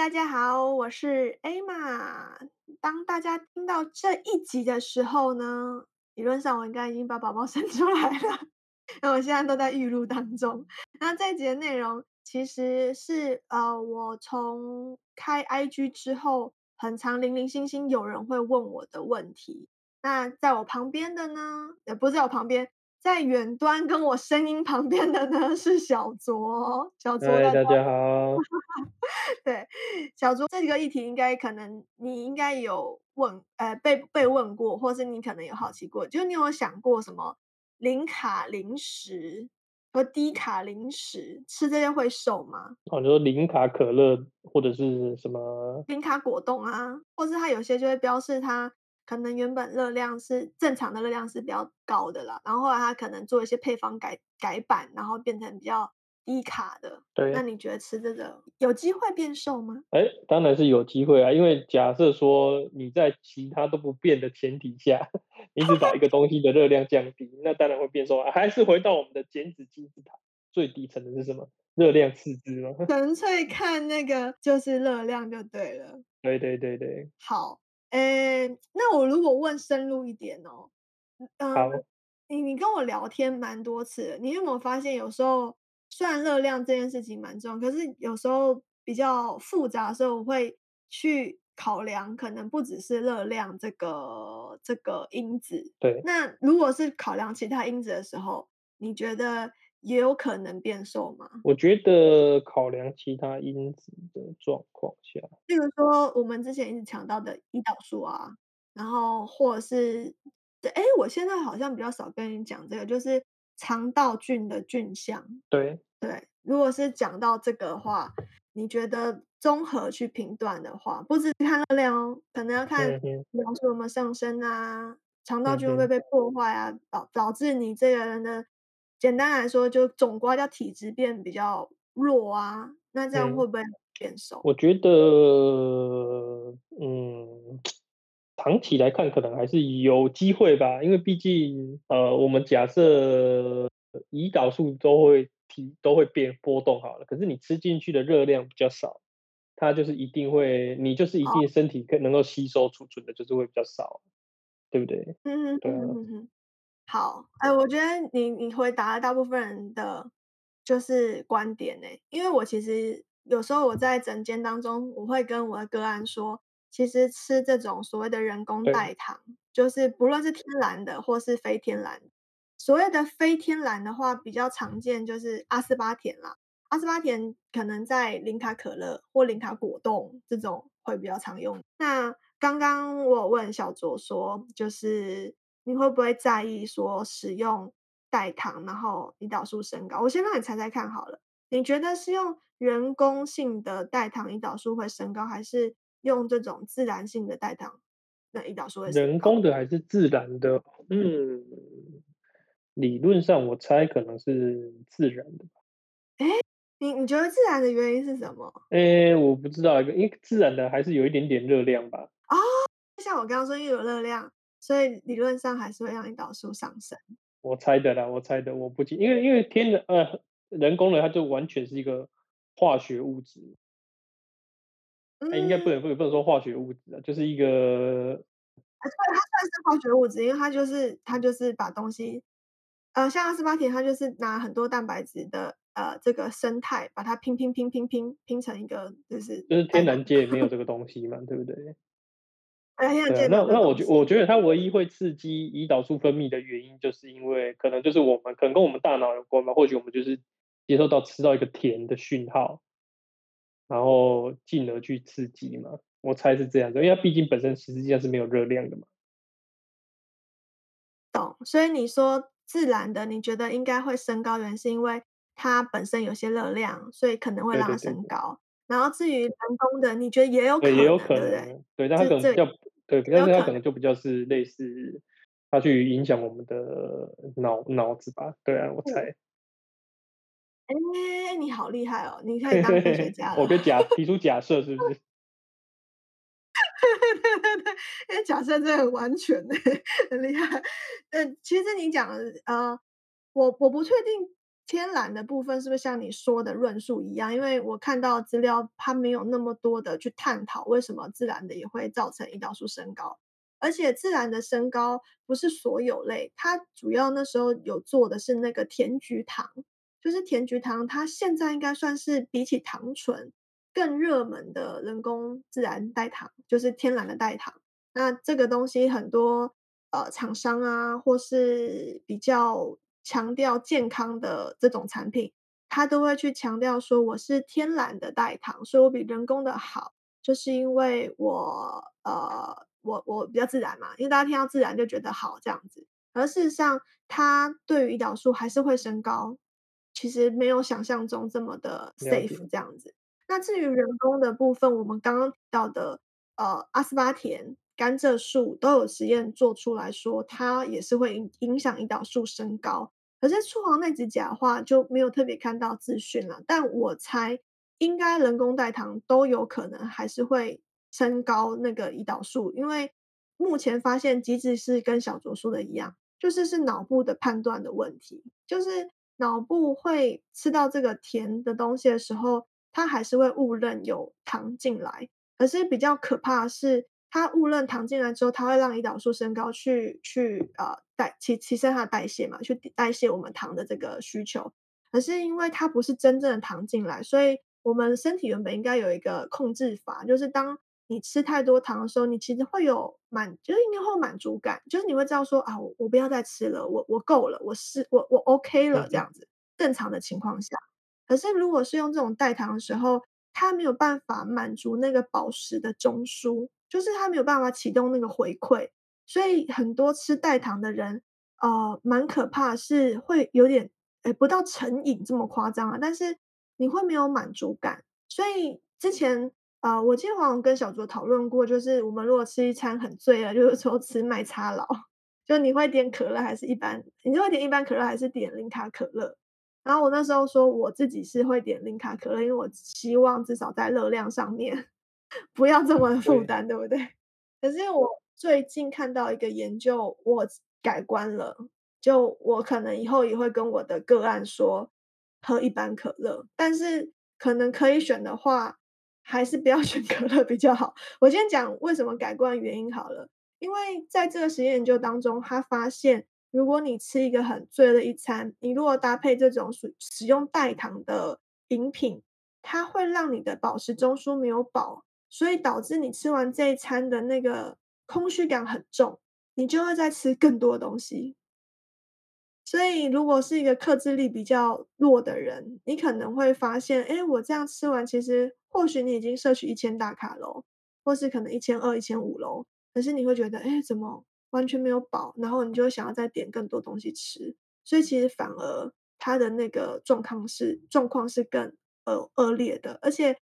大家好，我是 A 玛。当大家听到这一集的时候呢，理论上我应该已经把宝宝 生出来了，那我现在都在预录当中。那这一集的内容其实是呃，我从开 IG 之后，很常零零星星有人会问我的问题。那在我旁边的呢，也不在我旁边。在远端跟我声音旁边的呢是小卓，小卓大家好。对，小卓这个议题应该可能你应该有问，呃，被被问过，或是你可能有好奇过，就你有想过什么零卡零食和低卡零食吃这些会瘦吗？哦，你说零卡可乐或者是什么零卡果冻啊，或是它有些就会标示它。可能原本热量是正常的热量是比较高的啦，然后后来他可能做一些配方改改版，然后变成比较低卡的。对，那你觉得吃这个有机会变瘦吗？哎，当然是有机会啊，因为假设说你在其他都不变的前提下，你只把一个东西的热量降低，那当然会变瘦啊。还是回到我们的减脂金字塔最底层的是什么？热量赤字吗？纯粹看那个就是热量就对了。对对对对。好。诶，那我如果问深入一点哦，嗯，你你跟我聊天蛮多次，你有没有发现有时候虽然热量这件事情蛮重要，可是有时候比较复杂的时候，我会去考量，可能不只是热量这个这个因子。对。那如果是考量其他因子的时候，你觉得？也有可能变瘦吗？我觉得考量其他因子的状况下，例如说我们之前一直强调的胰岛素啊，然后或者是，哎，我现在好像比较少跟你讲这个，就是肠道菌的菌相。对对，如果是讲到这个的话，你觉得综合去评断的话，不只看热量哦，可能要看胰岛素有没有上升啊，肠道菌会不会被破坏啊，导导致你这个人的。简单来说，就总归叫体质变比较弱啊，那这样会不会变瘦？我觉得，嗯，长期来看可能还是有机会吧，因为毕竟，呃，我们假设胰岛素都会提都会变波动好了，可是你吃进去的热量比较少，它就是一定会，你就是一定身体可能够吸收储存的，就是会比较少，对不对？嗯嗯，对啊。好，哎，我觉得你你回答了大部分人的就是观点呢，因为我其实有时候我在诊间当中，我会跟我的个案说，其实吃这种所谓的人工代糖，就是不论是天然的或是非天然，所谓的非天然的话，比较常见就是阿斯巴甜啦，阿斯巴甜可能在零卡可乐或零卡果冻这种会比较常用。那刚刚我问小卓说，就是。你会不会在意说使用代糖，然后胰岛素升高？我先让你猜猜看好了，你觉得是用人工性的代糖胰岛素会升高，还是用这种自然性的代糖那胰岛素会升高？人工的还是自然的？嗯，理论上我猜可能是自然的吧。哎，你你觉得自然的原因是什么？哎，我不知道，因为自然的还是有一点点热量吧。啊，像我刚刚说，又有热量。所以理论上还是会让胰岛素上升。我猜的啦，我猜的，我不记，因为因为天然呃人工的，它就完全是一个化学物质。嗯，应该不能不能不能说化学物质啊，就是一个。对，它算是化学物质，因为它就是它就是把东西，呃，像阿斯巴甜，它就是拿很多蛋白质的呃这个生态，把它拼拼拼拼拼拼成一个就是。就是天然界没有这个 东西嘛，对不对？对，那那我觉我觉得它唯一会刺激胰岛素分泌的原因，就是因为可能就是我们可能跟我们大脑有关吧，或许我们就是接受到吃到一个甜的讯号，然后进而去刺激嘛。我猜是这样子，因为它毕竟本身实际上是没有热量的嘛。懂，所以你说自然的，你觉得应该会升高，原因是因为它本身有些热量，所以可能会让它升高。然后至于人工的，你觉得也有可能，也有可能，对，但它可能比较。对，但是它可能就比较是类似，它去影响我们的脑脑子吧？对啊，我猜。哎，你好厉害哦！你可以当科学家 了。我跟假提出假 设，是不是？对对对对，因为假设真的很完全的，很厉害。嗯，其实你讲的呃，我我不确定天然的部分是不是像你说的论述一样？因为我看到资料，它没有那么多的去探讨为什么自然的也会造成胰岛素升高，而且自然的升高不是所有类，它主要那时候有做的是那个甜菊糖，就是甜菊糖，它现在应该算是比起糖醇更热门的人工自然代糖，就是天然的代糖。那这个东西很多呃厂商啊，或是比较。强调健康的这种产品，它都会去强调说我是天然的代糖，所以我比人工的好，就是因为我呃我我比较自然嘛，因为大家听到自然就觉得好这样子，而事实上它对于胰岛素还是会升高，其实没有想象中这么的 safe 这样子。那至于人工的部分，我们刚刚提到的呃阿斯巴甜。甘蔗树都有实验做出来说，它也是会影影响胰岛素升高。可是醋黄内酯甲的话就没有特别看到资讯了。但我猜应该人工代糖都有可能还是会升高那个胰岛素，因为目前发现机制是跟小卓说的一样，就是是脑部的判断的问题，就是脑部会吃到这个甜的东西的时候，它还是会误认有糖进来。可是比较可怕的是。它误认糖进来之后，它会让胰岛素升高，去去呃代提提升它的代谢嘛，去代谢我们糖的这个需求。可是因为它不是真正的糖进来，所以我们身体原本应该有一个控制法，就是当你吃太多糖的时候，你其实会有满，就是应该会有满足感，就是你会知道说啊，我我不要再吃了，我我够了，我是我我 OK 了这样子。正常的情况下，可是如果是用这种代糖的时候，它没有办法满足那个饱食的中枢。就是他没有办法启动那个回馈，所以很多吃代糖的人，呃，蛮可怕，是会有点，诶，不到成瘾这么夸张啊，但是你会没有满足感。所以之前，呃，我记得好像跟小卓讨论过，就是我们如果吃一餐很醉了，就是说吃麦差佬，就你会点可乐还是一般？你就会点一般可乐还是点零卡可乐？然后我那时候说我自己是会点零卡可乐，因为我希望至少在热量上面。不要这么 负担，对不对？可是我最近看到一个研究，我改观了。就我可能以后也会跟我的个案说，喝一般可乐，但是可能可以选的话，还是不要 选可乐比较好。我先讲为什么改观原因好了，因为在这个实验研究当中，他发现，如果你吃一个很醉的一餐，你如果搭配这种使使用代糖的饮品，它会让你的饱食中枢没有饱。所以导致你吃完这一餐的那个空虚感很重，你就会再吃更多东西。所以如果是一个克制力比较弱的人，你可能会发现，哎，我这样吃完，其实或许你已经摄取一千大卡喽，或是可能一千二、一千五喽，可是你会觉得，哎，怎么完全没有饱？然后你就想要再点更多东西吃。所以其实反而他的那个状况是状况是更呃恶劣的，而且。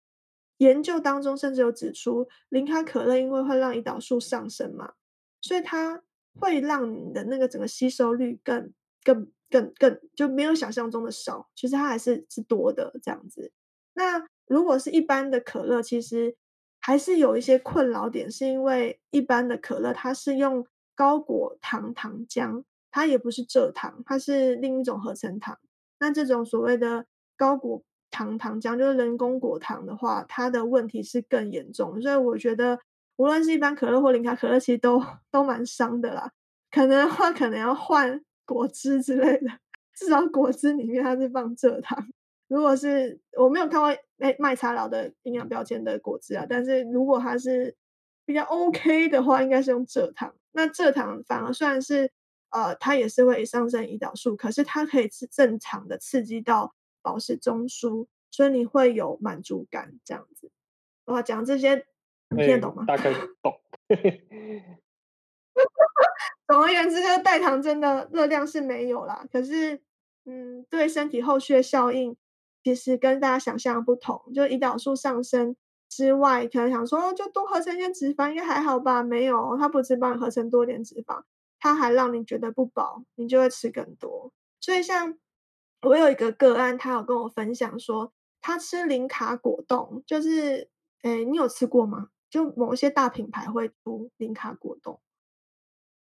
研究当中甚至有指出，零卡可乐因为会让胰岛素上升嘛，所以它会让你的那个整个吸收率更、更、更、更就没有想象中的少，其实它还是是多的这样子。那如果是一般的可乐，其实还是有一些困扰点，是因为一般的可乐它是用高果糖糖浆，它也不是蔗糖，它是另一种合成糖。那这种所谓的高果糖糖浆就是人工果糖的话，它的问题是更严重，所以我觉得无论是一般可乐或零卡可乐，其实都都蛮伤的啦。可能的话，可能要换果汁之类的，至少果汁里面它是放蔗糖。如果是我没有看过诶麦茶佬的营养标签的果汁啊，但是如果它是比较 OK 的话，应该是用蔗糖。那蔗糖反而算是呃，它也是会上升胰岛素，可是它可以是正常的刺激到。保持中枢，所以你会有满足感，这样子。我讲这些，你听得懂吗？大概懂。总而言之，这个代糖真的热量是没有啦。可是，嗯，对身体后续的效应，其实跟大家想象不同。就胰岛素上升之外，可能想说就多合成一些脂肪，应该还好吧？没有，它不只帮你合成多点脂肪，它还让你觉得不饱，你就会吃更多。所以像。我有一个个案，他有跟我分享说，他吃零卡果冻，就是，诶，你有吃过吗？就某一些大品牌会出零卡果冻，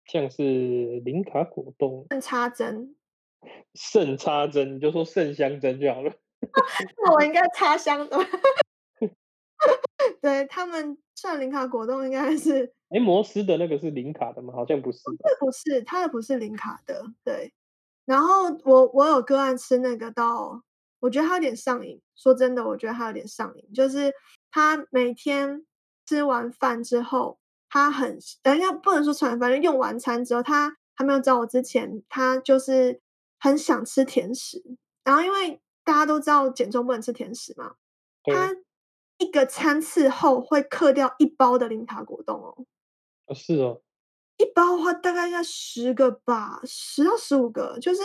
像是零卡果冻，插针，肾插针，你就说肾香针就好了。那我应该插香的。对他们算零卡果冻应该是，哎，摩斯的那个是零卡的吗？好像不是。不是，他的不是零卡的。对，然后我我有个案吃那个到，我觉得他有点上瘾。说真的，我觉得他有点上瘾，就是他每天吃完饭之后，他很，等一下不能说吃完饭，就用完餐之后，他还没有找我之前，他就是很想吃甜食。然后因为大家都知道减重不能吃甜食嘛，他。一个餐次后会克掉一包的零卡果冻哦，啊是哦，一包的话大概要十个吧，十到十五个，就是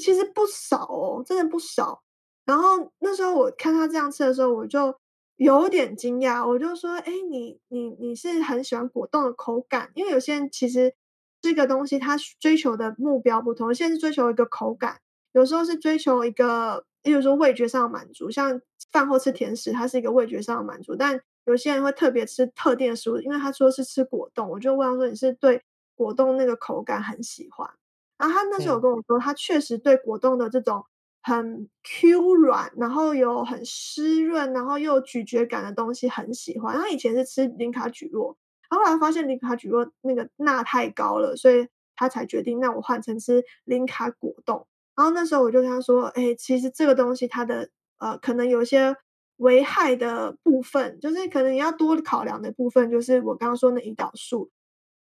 其实不少哦，真的不少。然后那时候我看他这样吃的时候，我就有点惊讶，我就说：“哎，你你你是很喜欢果冻的口感？因为有些人其实这个东西他追求的目标不同，现在是追求一个口感，有时候是追求一个。”例如说味觉上的满足，像饭后吃甜食，它是一个味觉上的满足。但有些人会特别吃特定的食物，因为他说是吃果冻，我就问他说：“你是对果冻那个口感很喜欢？”然后他那时候跟我说，他确实对果冻的这种很 Q 软，然后有很湿润，然后又有咀嚼感的东西很喜欢。他以前是吃零卡举酪，后来发现零卡举酪那个钠太高了，所以他才决定让我换成吃零卡果冻。然后那时候我就跟他说：“哎，其实这个东西它的呃，可能有一些危害的部分，就是可能你要多考量的部分，就是我刚刚说那胰岛素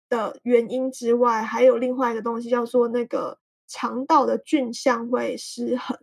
的原因之外，还有另外一个东西叫做那个肠道的菌相会失衡。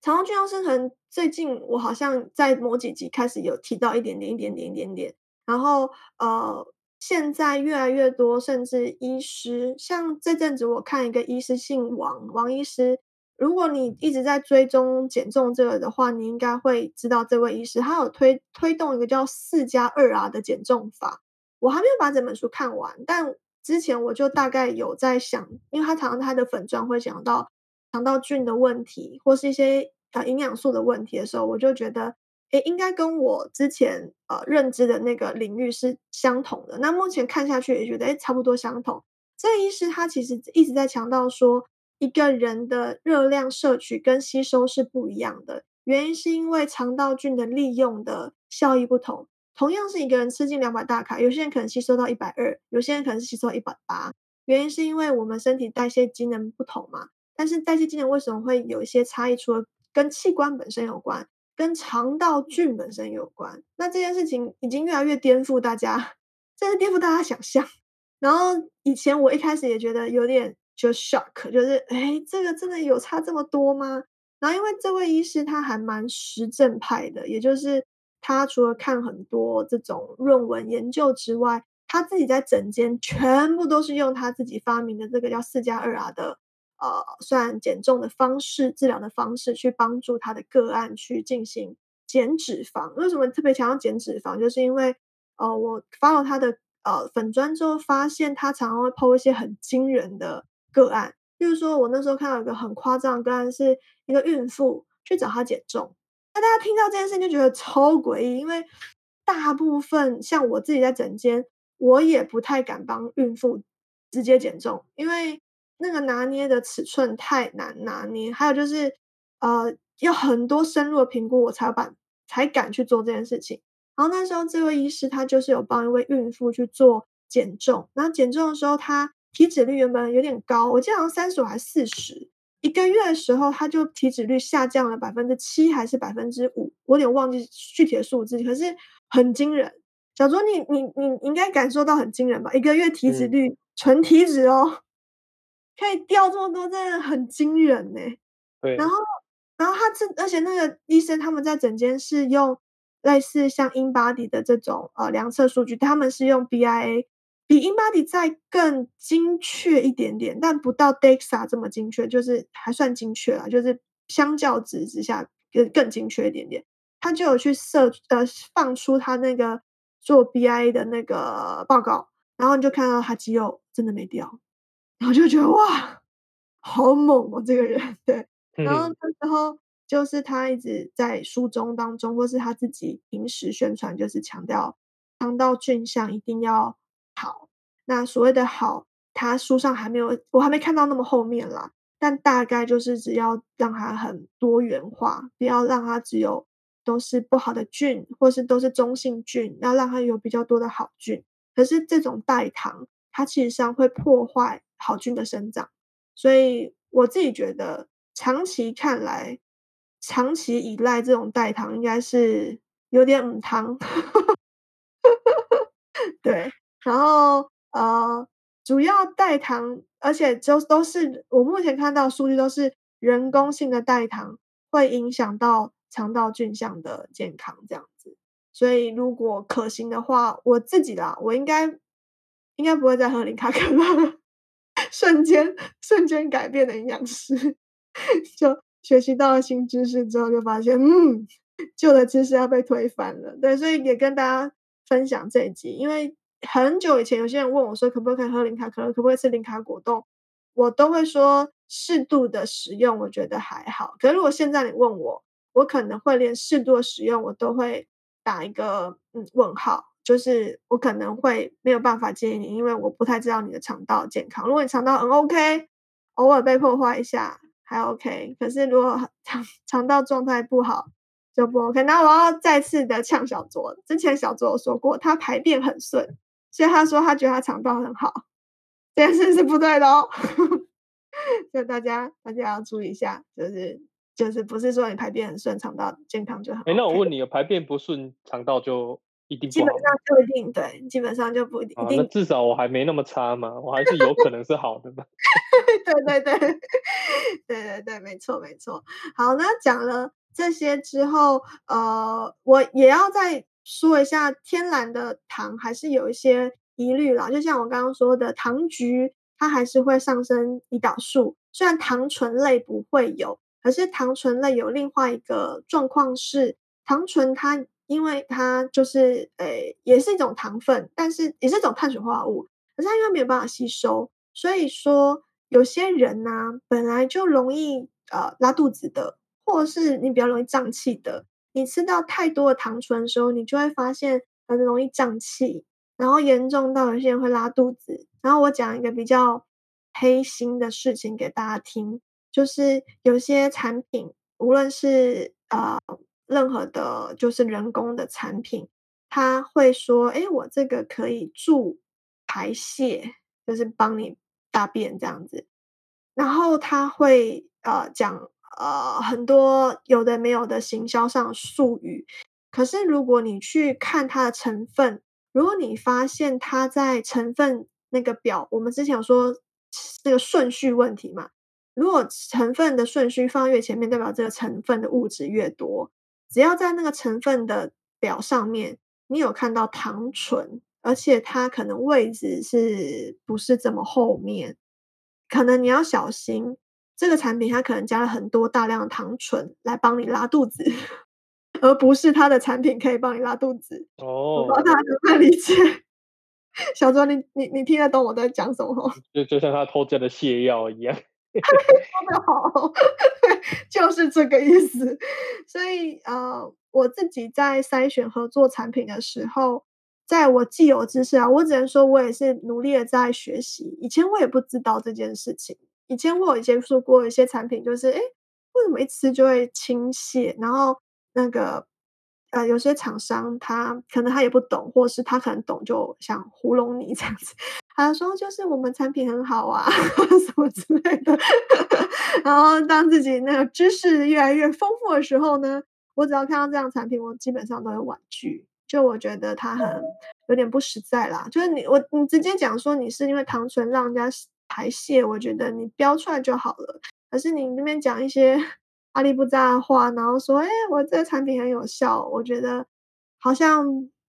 肠道菌相失衡，最近我好像在某几集开始有提到一点点、一点点、一点点，然后呃。”现在越来越多，甚至医师，像这阵子我看一个医师姓王，王医师。如果你一直在追踪减重这个的话，你应该会知道这位医师，他有推推动一个叫四加二 R 的减重法。我还没有把这本书看完，但之前我就大概有在想，因为他常常他的粉砖会讲到肠道菌的问题，或是一些呃营养素的问题的时候，我就觉得。诶，应该跟我之前呃认知的那个领域是相同的。那目前看下去也觉得，诶，差不多相同。这个医师他其实一直在强调说，一个人的热量摄取跟吸收是不一样的。原因是因为肠道菌的利用的效益不同。同样是一个人吃进两百大卡，有些人可能吸收到一百二，有些人可能是吸收一百八。原因是因为我们身体代谢机能不同嘛。但是代谢机能为什么会有一些差异？除了跟器官本身有关。跟肠道菌本身有关，那这件事情已经越来越颠覆大家，真是颠覆大家想象。然后以前我一开始也觉得有点就 shock，就是哎，这个真的有差这么多吗？然后因为这位医师他还蛮实证派的，也就是他除了看很多这种论文研究之外，他自己在整间全部都是用他自己发明的这个叫四加二 R 的。呃，算减重的方式、治疗的方式，去帮助他的个案去进行减脂肪。为什么特别强调减脂肪？就是因为，呃，我发了他的呃粉砖之后，发现他常常会抛一些很惊人的个案。例如说，我那时候看到一个很夸张的个案，是一个孕妇去找他减重。那大家听到这件事就觉得超诡异，因为大部分像我自己在整间，我也不太敢帮孕妇直接减重，因为。那个拿捏的尺寸太难拿捏，还有就是，呃，要很多深入的评估，我才把才敢去做这件事情。然后那时候这位医师他就是有帮一位孕妇去做减重，然后减重的时候，他体脂率原本有点高，我记得好像三十五还是四十，一个月的时候他就体脂率下降了百分之七还是百分之五，我有点忘记具体的数字，可是很惊人。小卓，你你你应该感受到很惊人吧？一个月体脂率纯体脂哦。可以掉这么多，真的很惊人呢。对，然后，然后他这，而且那个医生他们在整间是用类似像 InBody 的这种呃量测数据，他们是用 BIA，比 InBody 再更精确一点点，但不到 DEXA 这么精确，就是还算精确了，就是相较值之下更更精确一点点。他就有去设呃放出他那个做 BIA 的那个报告，然后你就看到他肌肉真的没掉。然后就觉得哇，好猛哦，这个人对。然后那时候就是他一直在书中当中，或是他自己平时宣传，就是强调肠道菌相一定要好。那所谓的好，他书上还没有，我还没看到那么后面啦。但大概就是只要让它很多元化，不要让它只有都是不好的菌，或是都是中性菌，要让它有比较多的好菌。可是这种代糖，它其实上会破坏好菌的生长，所以我自己觉得长期看来，长期依赖这种代糖应该是有点唔汤。对，然后呃，主要代糖，而且就都是我目前看到数据都是人工性的代糖，会影响到肠道菌相的健康这样子。所以如果可行的话，我自己啦，我应该应该不会再喝零卡可乐了。瞬间瞬间改变的营养师，就学习到了新知识之后，就发现嗯，旧的知识要被推翻了。对，所以也跟大家分享这一集，因为很久以前有些人问我说，可不可以喝零卡可乐，可不可以吃零卡果冻，我都会说适度的食用，我觉得还好。可是如果现在你问我，我可能会连适度的食用我都会。打一个嗯问号，就是我可能会没有办法建议你，因为我不太知道你的肠道健康。如果你肠道很 OK，偶尔被破坏一下还 OK，可是如果肠肠道状态不好就不 OK。那我要再次的呛小卓，之前小卓有说过他排便很顺，所以他说他觉得他肠道很好，这件事是不对的哦。所以大家大家要注意一下，就是。就是不是说你排便很顺，肠道健康就好。哎，那我问你，排便不顺，肠道就一定基本上就一定对，基本上就不一定。那至少我还没那么差嘛，我还是有可能是好的嘛。对 对对，对对 对，没错没错。好，那讲了这些之后，呃，我也要再说一下，天然的糖还是有一些疑虑啦。就像我刚刚说的，糖菊它还是会上升胰岛素，虽然糖醇类不会有。可是糖醇类有另外一个状况是，糖醇它因为它就是诶，也是一种糖分，但是也是一种碳水化合物，可是它因为没有办法吸收，所以说有些人呢本来就容易呃拉肚子的，或者是你比较容易胀气的，你吃到太多的糖醇的时候，你就会发现很容易胀气，然后严重到有些人会拉肚子。然后我讲一个比较黑心的事情给大家听。就是有些产品，无论是呃任何的，就是人工的产品，他会说：“哎，我这个可以助排泄，就是帮你大便这样子。”然后他会呃讲呃很多有的没有的行销上术语。可是如果你去看它的成分，如果你发现它在成分那个表，我们之前有说这个顺序问题嘛。如果成分的顺序放越前面，代表这个成分的物质越多。只要在那个成分的表上面，你有看到糖醇，而且它可能位置是不是这么后面，可能你要小心。这个产品它可能加了很多大量的糖醇来帮你拉肚子，而不是它的产品可以帮你拉肚子。哦，我不知道大家能不能理解。小周，你你你听得懂我在讲什么？就就像他偷加的泻药一样。说的好，就是这个意思。所以呃，我自己在筛选合作产品的时候，在我既有知识啊，我只能说我也是努力的在学习。以前我也不知道这件事情，以前我有接触过一些产品，就是哎，为什么一吃就会倾泻？然后那个呃，有些厂商他可能他也不懂，或是他可能懂，就想糊弄你这样子。他说：“就是我们产品很好啊，什么之类的。然后当自己那个知识越来越丰富的时候呢，我只要看到这样产品，我基本上都会婉拒。就我觉得它很有点不实在啦。就是你我你直接讲说你是因为糖醇让人家排泄，我觉得你标出来就好了。可是你那边讲一些 阿里不扎的话，然后说，哎，我这个产品很有效，我觉得好像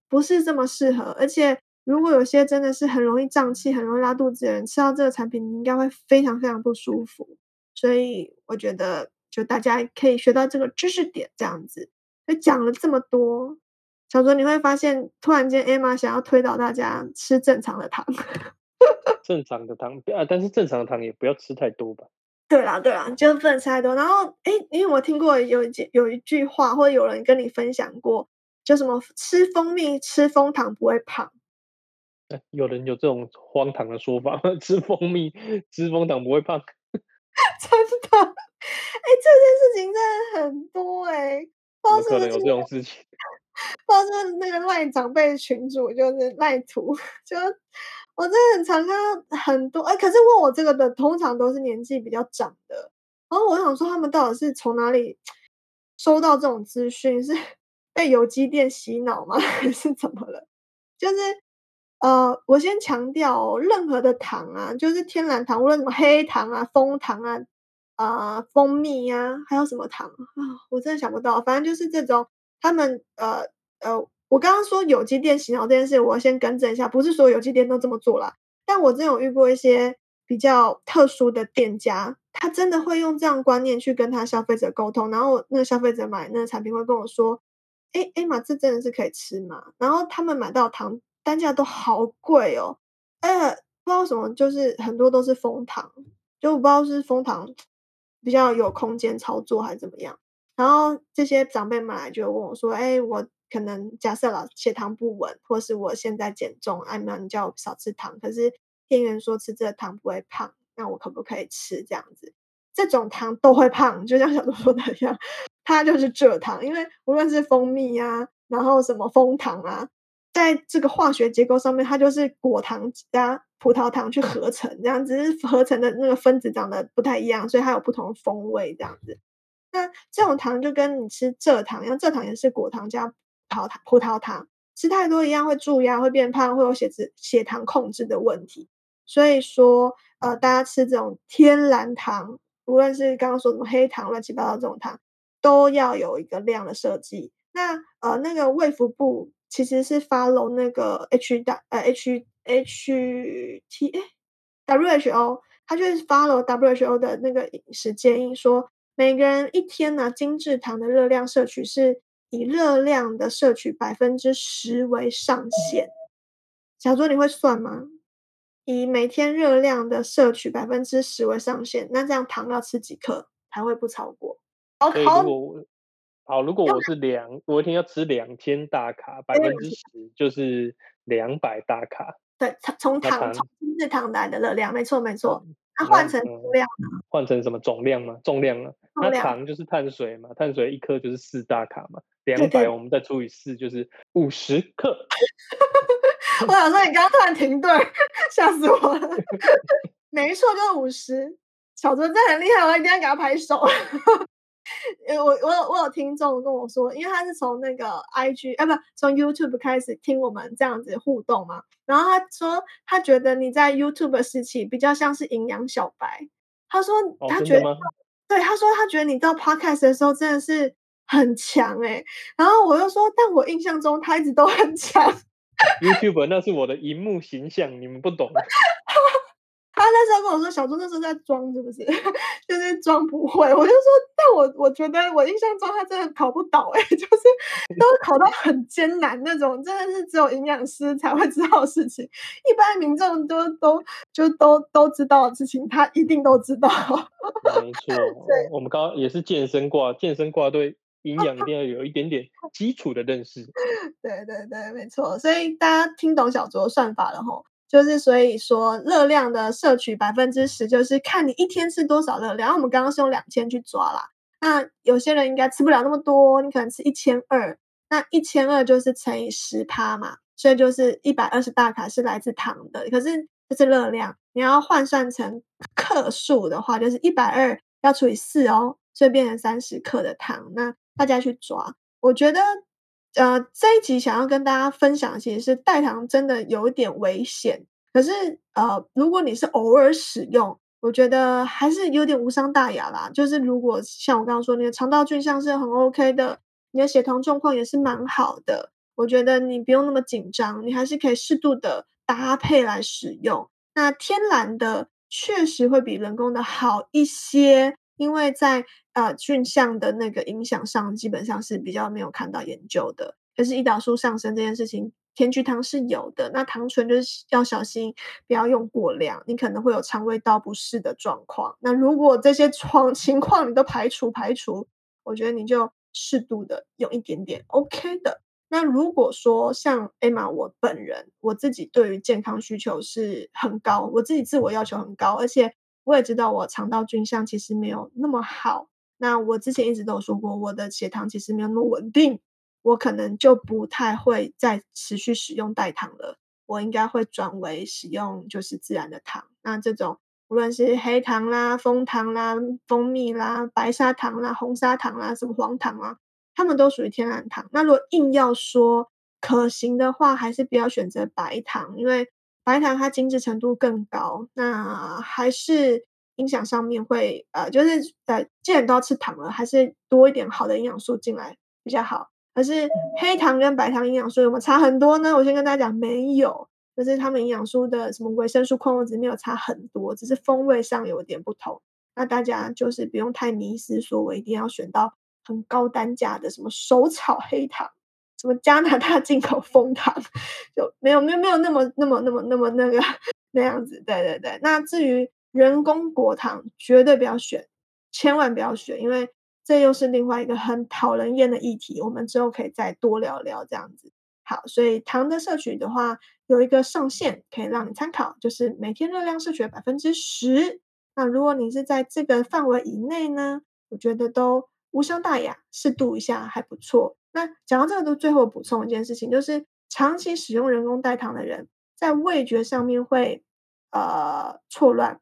不是这么适合，而且。”如果有些真的是很容易胀气、很容易拉肚子的人，吃到这个产品，你应该会非常非常不舒服。所以我觉得，就大家可以学到这个知识点，这样子。那讲了这么多，小卓你会发现，突然间 Emma 想要推导大家吃正常的糖，正常的糖啊，但是正常的糖也不要吃太多吧？对啦，对啦，就不能吃太多。然后，哎，因为我听过有一句有一句话，或者有人跟你分享过，就什么吃蜂蜜、吃蜂糖不会胖。有人有这种荒唐的说法？吃蜂蜜、吃蜂糖不会胖？真的，哎，这件事情真的很多哎，不知道是不是可能有这种事情。不知道是那个赖长辈群主就是赖图，就我真的很常看到很多哎，可是问我这个的通常都是年纪比较长的，然后我想说他们到底是从哪里收到这种资讯？是 被有机店洗脑吗？还是怎么了？就是呃，我先强调，任何的糖啊，就是天然糖，无论什么黑糖啊、蜂糖啊、啊蜂蜜呀，还有什么糖啊，我真的想不到，反正就是这种。他们呃呃，我刚刚说有机店洗脑这件事，我要先更正一下，不是所有有机店都这么做啦。但我真有遇过一些比较特殊的店家，他真的会用这样观念去跟他消费者沟通，然后那个消费者买那个产品会跟我说：“哎哎妈，这真的是可以吃吗？”然后他们买到糖单价都好贵哦，呃，不知道什么，就是很多都是蜂糖，就我不知道是蜂糖比较有空间操作还是怎么样。然后这些长辈们来就问我说：“哎，我可能假设了血糖不稳，或是我现在减重，哎，那你叫我少吃糖。可是店员说吃这个糖不会胖，那我可不可以吃这样子？这种糖都会胖，就像小周说的一样，它就是蔗糖。因为无论是蜂蜜啊，然后什么蜂糖啊，在这个化学结构上面，它就是果糖加葡萄糖去合成，这样只是合成的那个分子长得不太一样，所以它有不同的风味这样子。”那这种糖就跟你吃蔗糖一样，蔗糖也是果糖加萄糖，葡萄糖吃太多一样会蛀牙、会变胖、会有血脂、血糖控制的问题。所以说，呃，大家吃这种天然糖，无论是刚刚说什么黑糖、乱七八糟这种糖，都要有一个量的设计。那呃，那个卫福部其实是 follow 那个 H 大呃 H H T A W H O，它就是 follow W H O 的那个饮食建议说。每个人一天呢，精制糖的热量摄取是以热量的摄取百分之十为上限。小卓，你会算吗？以每天热量的摄取百分之十为上限，那这样糖要吃几克才会不超过？好，如果好，如果我是两，我一天要吃两千大卡，百分之十就是两百大卡。对，从糖从精制糖来的热量，没错没错。它换成重量换成什么总量吗？重量啊？那糖就是碳水嘛，碳水一颗就是四大卡嘛，两百我们再除以四就是五十克。我想说你刚刚突然停顿，吓死我了。没错，就是五十。小卓真的很厉害，我一定要给他拍手。我我有我有听众跟我说，因为他是从那个 I G 啊不从 YouTube 开始听我们这样子互动嘛，然后他说他觉得你在 YouTube 时期比较像是营养小白，他说他觉得对他说他觉得你到 Podcast 的时候真的是很强哎，然后我又说，但我印象中他一直都很强。YouTube 那是我的荧幕形象，你们不懂。他那时候跟我说：“小猪那时候在装，是不是？就是装不会。”我就说：“但我我觉得我印象中他真的考不倒，哎，就是都考到很艰难那种，真的是只有营养师才会知道的事情，一般民众都都就都都知道的事情，他一定都知道。”没错，我们刚刚也是健身挂，健身挂对营养一定要有一点点基础的认识。对对对，没错，所以大家听懂小卓算法了吼。就是所以说，热量的摄取百分之十，就是看你一天吃多少热量。我们刚刚是用两千去抓啦，那有些人应该吃不了那么多，你可能吃一千二，那一千二就是乘以十趴嘛，所以就是一百二十大卡是来自糖的。可是这是热量，你要换算成克数的话，就是一百二要除以四哦，所以变成三十克的糖。那大家去抓，我觉得。呃，这一集想要跟大家分享，其实是代糖真的有一点危险。可是，呃，如果你是偶尔使用，我觉得还是有点无伤大雅啦。就是如果像我刚刚说，你的肠道菌相是很 OK 的，你的血糖状况也是蛮好的，我觉得你不用那么紧张，你还是可以适度的搭配来使用。那天然的确实会比人工的好一些。因为在呃菌相的那个影响上，基本上是比较没有看到研究的。可是胰岛素上升这件事情，甜菊糖是有的。那糖醇就是要小心，不要用过量，你可能会有肠胃道不适的状况。那如果这些状 情况你都排除排除，我觉得你就适度的用一点点，OK 的。那如果说像 Emma 我本人，我自己对于健康需求是很高，我自己自我要求很高，而且。我也知道我肠道菌相其实没有那么好。那我之前一直都有说过，我的血糖其实没有那么稳定，我可能就不太会再持续使用代糖了。我应该会转为使用就是自然的糖。那这种无论是黑糖啦、枫糖啦、蜂蜜啦、白砂糖啦、红砂糖啦、什么黄糖啊，它们都属于天然糖。那如果硬要说可行的话，还是不要选择白糖，因为白糖它精致程度更高，那还是影响上面会呃，就是呃，既然都要吃糖了，还是多一点好的营养素进来比较好。可是黑糖跟白糖营养素有没有差很多呢？我先跟大家讲，没有，就是它们营养素的什么维生素、矿物质没有差很多，只是风味上有点不同。那大家就是不用太迷失，说我一定要选到很高单价的什么手炒黑糖。什么加拿大进口蜂糖，就没有没有没有那么那么那么那么那个 那样子，对对对。那至于人工果糖，绝对不要选，千万不要选，因为这又是另外一个很讨人厌的议题。我们之后可以再多聊聊这样子。好，所以糖的摄取的话，有一个上限可以让你参考，就是每天热量摄取百分之十。那如果你是在这个范围以内呢，我觉得都无伤大雅，适度一下还不错。那讲到这个，都最后补充一件事情，就是长期使用人工代糖的人，在味觉上面会呃错乱，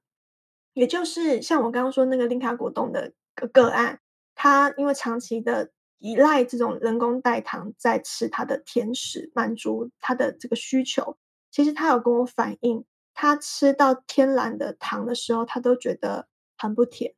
也就是像我刚刚说那个零卡果冻的个个案，他因为长期的依赖这种人工代糖在吃他的甜食，满足他的这个需求，其实他有跟我反映，他吃到天然的糖的时候，他都觉得很不甜。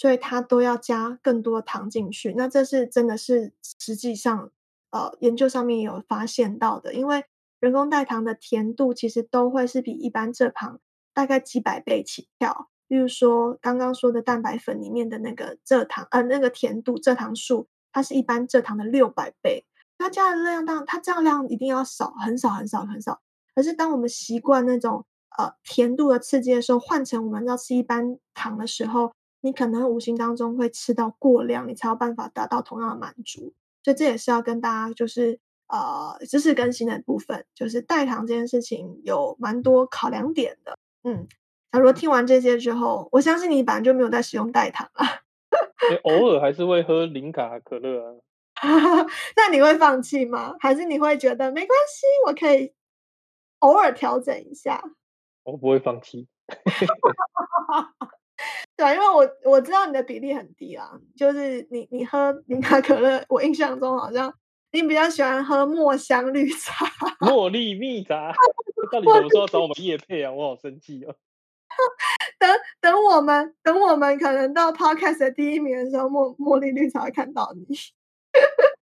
所以它都要加更多糖进去，那这是真的是实际上，呃，研究上面有发现到的。因为人工代糖的甜度其实都会是比一般蔗糖大概几百倍起跳。例如说刚刚说的蛋白粉里面的那个蔗糖，呃，那个甜度蔗糖数，它是一般蔗糖的六百倍。它加的热量当它这样量一定要少，很少很少很少。可是当我们习惯那种呃甜度的刺激的时候，换成我们要吃一般糖的时候。你可能无形当中会吃到过量，你才有办法达到同样的满足，所以这也是要跟大家就是呃知识更新的部分，就是代糖这件事情有蛮多考量点的。嗯，假如听完这些之后，我相信你本来就没有在使用代糖啊，偶尔还是会喝零卡可乐啊。那你会放弃吗？还是你会觉得没关系，我可以偶尔调整一下？我不会放弃。对，因为我我知道你的比例很低啊，就是你你喝零卡可乐，我印象中好像你比较喜欢喝墨香绿茶、茉莉蜜茶。到底什么时候找我们叶配啊？我好生气哦！等 等，我们等我们可能到 podcast 的第一名的时候，茉茉莉绿茶会看到你。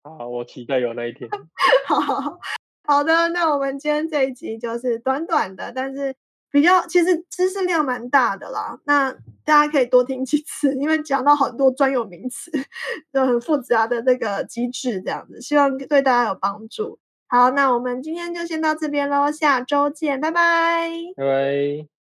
好，我期待有那一天。好好的，那我们今天这一集就是短短的，但是。比较其实知识量蛮大的啦，那大家可以多听几次，因为讲到很多专有名词，就很复杂的这个机制这样子，希望对大家有帮助。好，那我们今天就先到这边喽，下周见，拜拜，拜拜。